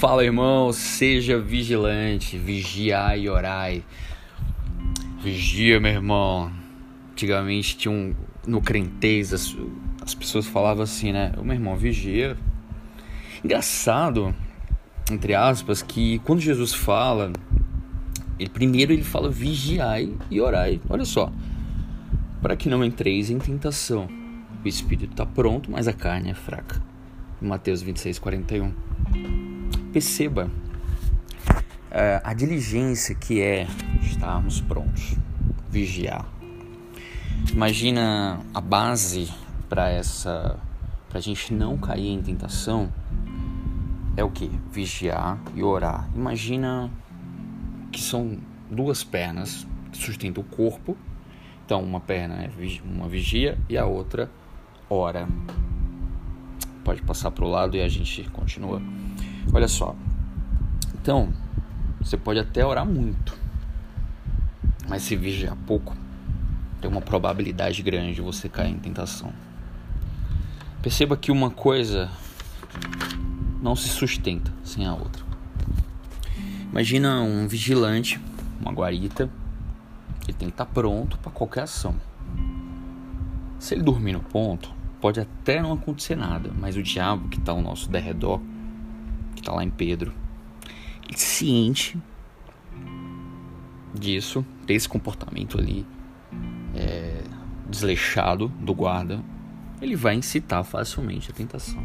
Fala, irmão, seja vigilante, vigiai e orai. Vigia, meu irmão. Antigamente tinha um. No crentez, as, as pessoas falavam assim, né? Meu irmão, vigia. Engraçado, entre aspas, que quando Jesus fala, ele primeiro ele fala vigiai e orai. Olha só. Para que não entreis em tentação. O espírito está pronto, mas a carne é fraca. Mateus 26, 41. Perceba uh, a diligência que é estarmos prontos, vigiar. Imagina a base para essa, para a gente não cair em tentação é o que? Vigiar e orar. Imagina que são duas pernas que sustentam o corpo. Então, uma perna é uma vigia e a outra ora. Pode passar para o lado e a gente continua. Olha só. Então, você pode até orar muito, mas se vigiar pouco, tem uma probabilidade grande de você cair em tentação. Perceba que uma coisa não se sustenta sem a outra. Imagina um vigilante, uma guarita, ele tem que estar pronto para qualquer ação. Se ele dormir no ponto, pode até não acontecer nada, mas o diabo que está ao nosso derredor que está lá em Pedro, ciente disso, desse comportamento ali é, desleixado do guarda, ele vai incitar facilmente a tentação.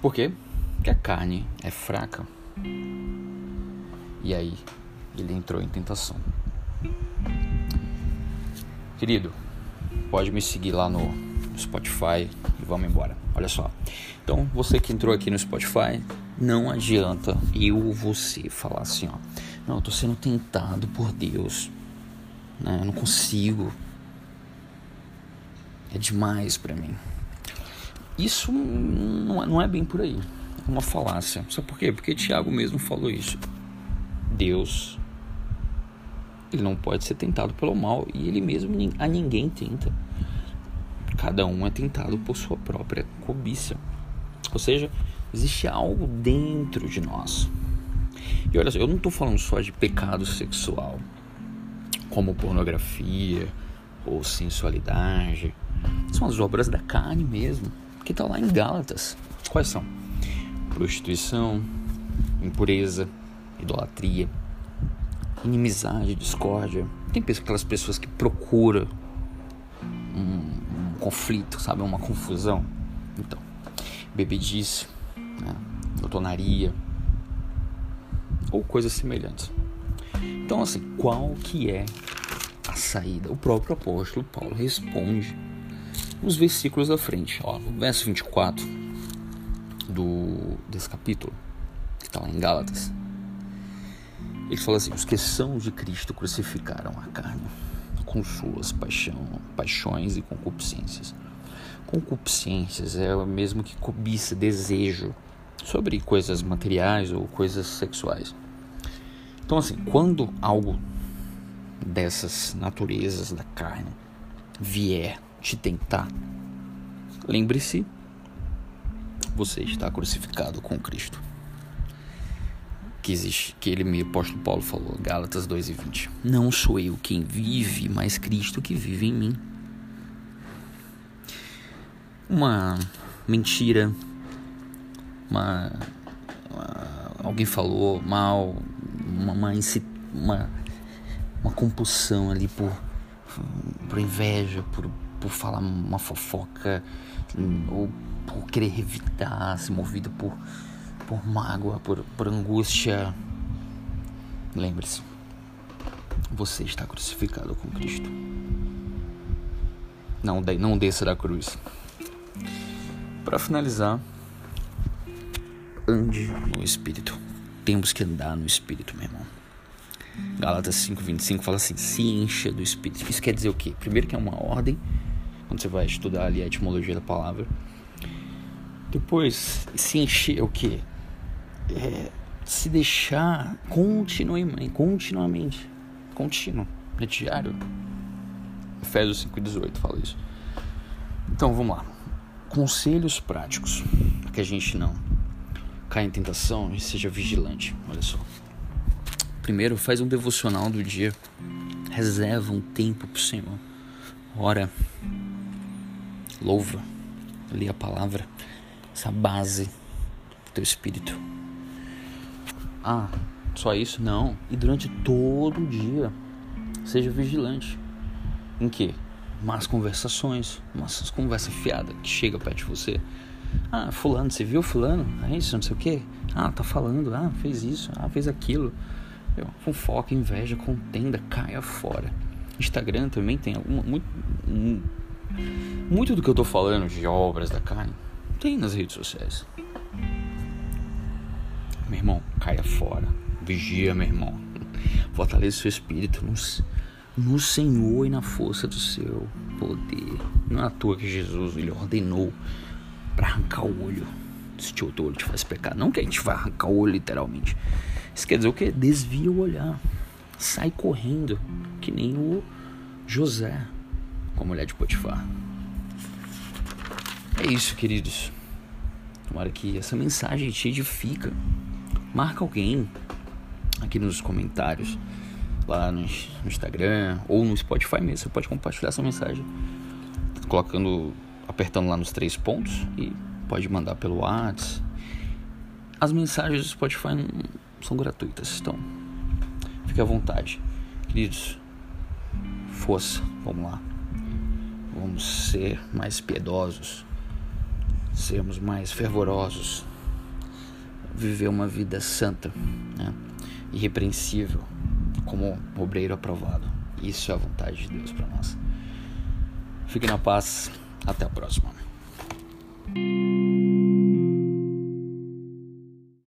Por quê? Porque a carne é fraca. E aí ele entrou em tentação. Querido, pode me seguir lá no Spotify e vamos embora. Olha só. Então, você que entrou aqui no Spotify, não adianta eu ou você falar assim, ó. Não, eu tô sendo tentado por Deus. Né? Eu não consigo. É demais para mim. Isso não é, não é bem por aí. É uma falácia. Sabe por quê? Porque Tiago mesmo falou isso. Deus ele não pode ser tentado pelo mal e ele mesmo a ninguém tenta. Cada um é tentado por sua própria cobiça. Ou seja, existe algo dentro de nós. E olha só, eu não estou falando só de pecado sexual, como pornografia ou sensualidade. São as obras da carne mesmo, que está lá em Gálatas. Quais são? Prostituição, impureza, idolatria, inimizade, discórdia. Tem aquelas pessoas que procuram conflito, sabe? Uma confusão. Então, bebedice, né? Lotonaria ou coisas semelhantes. Então, assim, qual que é a saída? O próprio apóstolo Paulo responde nos versículos da frente. Ó, no verso 24 do, desse capítulo, que está lá em Gálatas, ele fala assim: Os que são de Cristo crucificaram a carne com suas paixão, paixões e concupiscências concupiscências, é o mesmo que cobiça, desejo sobre coisas materiais ou coisas sexuais. Então, assim, quando algo dessas naturezas da carne vier te tentar, lembre-se, você está crucificado com Cristo. Que existe, que ele, o apóstolo Paulo falou, Gálatas 2 e 20. Não sou eu quem vive, mas Cristo que vive em mim uma mentira, uma, uma alguém falou mal, uma, uma, uma, uma compulsão ali por, por inveja, por, por falar uma fofoca, ou por querer evitar, se movido por, por mágoa, por, por angústia. Lembre-se, você está crucificado com Cristo. Não, não desça da cruz. Para finalizar, ande no Espírito. Temos que andar no Espírito, meu irmão. Galatas 5,25 fala assim: se encha do Espírito. Isso quer dizer o quê? Primeiro, que é uma ordem, quando você vai estudar ali a etimologia da palavra. Depois, se encher é o quê? É, se deixar continuamente, continuamente, contínuo, é diário. Efésios 5,18 fala isso. Então vamos lá conselhos práticos que a gente não caia em tentação e seja vigilante. Olha só. Primeiro, faz um devocional do dia. Reserva um tempo pro Senhor. Ora. Louva. Lê a palavra. Essa base do teu espírito. Ah, só isso? Não. E durante todo o dia, seja vigilante. Em que? Más conversações, massas conversa fiada que chega perto de você. Ah, fulano, você viu fulano? É isso, não sei o que. Ah, tá falando, ah, fez isso, ah, fez aquilo. Eu, fofoca, inveja, contenda, caia fora. Instagram também tem alguma, muito, muito do que eu tô falando de obras da carne tem nas redes sociais. Meu irmão, caia fora. Vigia, meu irmão. Fortaleça seu espírito no, no Senhor e na força do seu poder. Não é à toa que Jesus ele ordenou para arrancar o olho. Se teu olho te faz pecar. Não que a gente vai arrancar o olho literalmente. Isso quer dizer o que? Desvia o olhar. Sai correndo. Que nem o José com a mulher de Potifar. É isso, queridos. Tomara que essa mensagem te edifica. Marca alguém aqui nos comentários, lá no, Instagram ou no Spotify mesmo. Você pode compartilhar essa mensagem colocando, apertando lá nos três pontos e pode mandar pelo WhatsApp. As mensagens do Spotify são gratuitas, então fique à vontade. Queridos, força, vamos lá. Vamos ser mais piedosos, sermos mais fervorosos, viver uma vida santa, né? irrepreensível, como obreiro aprovado. Isso é a vontade de Deus para nós. Fique na paz. Até a próxima.